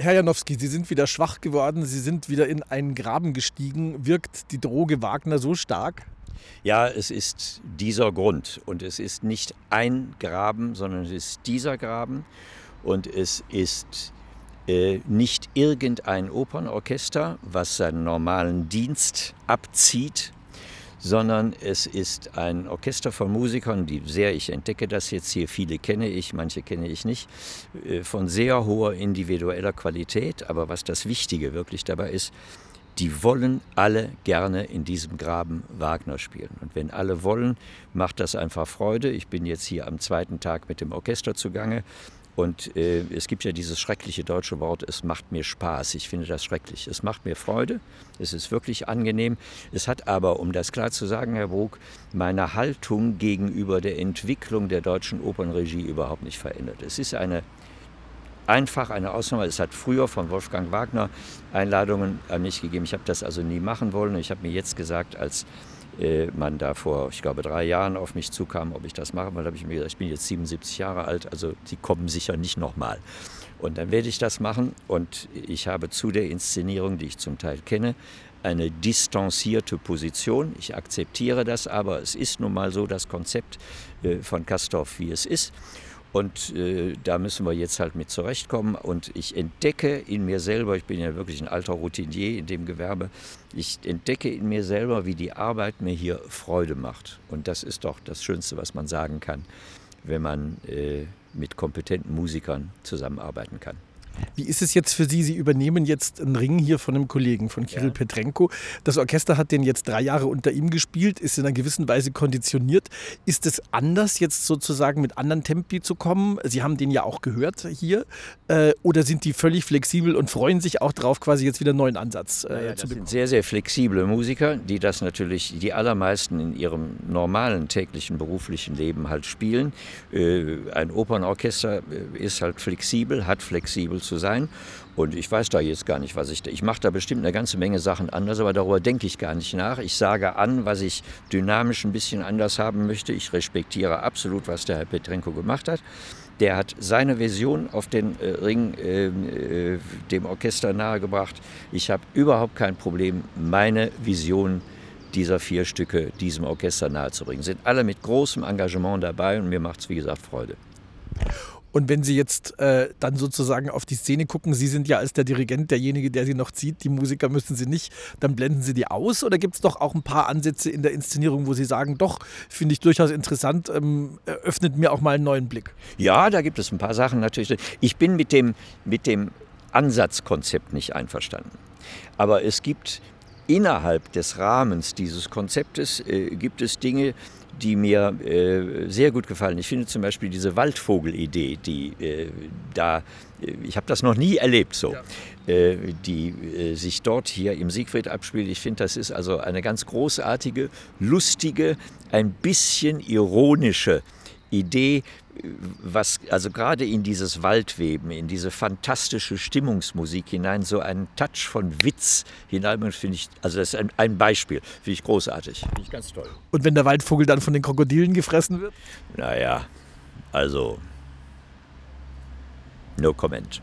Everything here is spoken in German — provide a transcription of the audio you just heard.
Herr Janowski, Sie sind wieder schwach geworden, Sie sind wieder in einen Graben gestiegen. Wirkt die Droge Wagner so stark? Ja, es ist dieser Grund. Und es ist nicht ein Graben, sondern es ist dieser Graben. Und es ist äh, nicht irgendein Opernorchester, was seinen normalen Dienst abzieht, sondern es ist ein Orchester von Musikern, die sehr, ich entdecke das jetzt hier, viele kenne ich, manche kenne ich nicht, äh, von sehr hoher individueller Qualität. Aber was das Wichtige wirklich dabei ist, die wollen alle gerne in diesem Graben Wagner spielen. Und wenn alle wollen, macht das einfach Freude. Ich bin jetzt hier am zweiten Tag mit dem Orchester zugange und äh, es gibt ja dieses schreckliche deutsche Wort, es macht mir Spaß. Ich finde das schrecklich. Es macht mir Freude, es ist wirklich angenehm. Es hat aber, um das klar zu sagen, Herr Brug, meine Haltung gegenüber der Entwicklung der deutschen Opernregie überhaupt nicht verändert. Es ist eine einfach eine Ausnahme. Es hat früher von Wolfgang Wagner Einladungen an mich gegeben. Ich habe das also nie machen wollen. Ich habe mir jetzt gesagt, als man da vor, ich glaube, drei Jahren auf mich zukam, ob ich das mache. Weil habe ich mir gesagt, ich bin jetzt 77 Jahre alt, also die kommen sicher nicht nochmal. Und dann werde ich das machen und ich habe zu der Inszenierung, die ich zum Teil kenne, eine distanzierte Position. Ich akzeptiere das, aber es ist nun mal so das Konzept äh, von Kastorf, wie es ist. Und äh, da müssen wir jetzt halt mit zurechtkommen. Und ich entdecke in mir selber, ich bin ja wirklich ein alter Routinier in dem Gewerbe, ich entdecke in mir selber, wie die Arbeit mir hier Freude macht. Und das ist doch das Schönste, was man sagen kann, wenn man äh, mit kompetenten Musikern zusammenarbeiten kann. Wie ist es jetzt für Sie? Sie übernehmen jetzt einen Ring hier von einem Kollegen, von Kirill ja. Petrenko. Das Orchester hat den jetzt drei Jahre unter ihm gespielt, ist in einer gewissen Weise konditioniert. Ist es anders, jetzt sozusagen mit anderen Tempi zu kommen? Sie haben den ja auch gehört hier. Äh, oder sind die völlig flexibel und freuen sich auch darauf, quasi jetzt wieder einen neuen Ansatz äh, ja, zu bekommen? Sind sehr, sehr flexible Musiker, die das natürlich die allermeisten in ihrem normalen täglichen beruflichen Leben halt spielen. Äh, ein Opernorchester äh, ist halt flexibel, hat flexibel zu sein. Und ich weiß da jetzt gar nicht, was ich. Ich mache da bestimmt eine ganze Menge Sachen anders, aber darüber denke ich gar nicht nach. Ich sage an, was ich dynamisch ein bisschen anders haben möchte. Ich respektiere absolut, was der Herr Petrenko gemacht hat. Der hat seine Version auf den äh, Ring äh, äh, dem Orchester nahegebracht. Ich habe überhaupt kein Problem, meine Vision dieser vier Stücke diesem Orchester nahezubringen. Sind alle mit großem Engagement dabei und mir macht es, wie gesagt, Freude. Und wenn Sie jetzt äh, dann sozusagen auf die Szene gucken, Sie sind ja als der Dirigent derjenige, der Sie noch zieht, die Musiker müssen Sie nicht, dann blenden Sie die aus oder gibt es doch auch ein paar Ansätze in der Inszenierung, wo Sie sagen, doch, finde ich durchaus interessant, ähm, öffnet mir auch mal einen neuen Blick? Ja, da gibt es ein paar Sachen natürlich. Ich bin mit dem, mit dem Ansatzkonzept nicht einverstanden. Aber es gibt innerhalb des Rahmens dieses Konzeptes äh, gibt es Dinge, die mir äh, sehr gut gefallen. Ich finde zum Beispiel diese Waldvogel-Idee, die äh, da, äh, ich habe das noch nie erlebt so, ja. Äh, die äh, sich dort hier im Siegfried abspielt. Ich finde, das ist also eine ganz großartige, lustige, ein bisschen ironische Idee, was also gerade in dieses Waldweben, in diese fantastische Stimmungsmusik hinein, so einen Touch von Witz hinein, finde ich, also das ist ein, ein Beispiel, finde ich großartig, finde ich ganz toll. Und wenn der Waldvogel dann von den Krokodilen gefressen wird? Naja, also, no comment.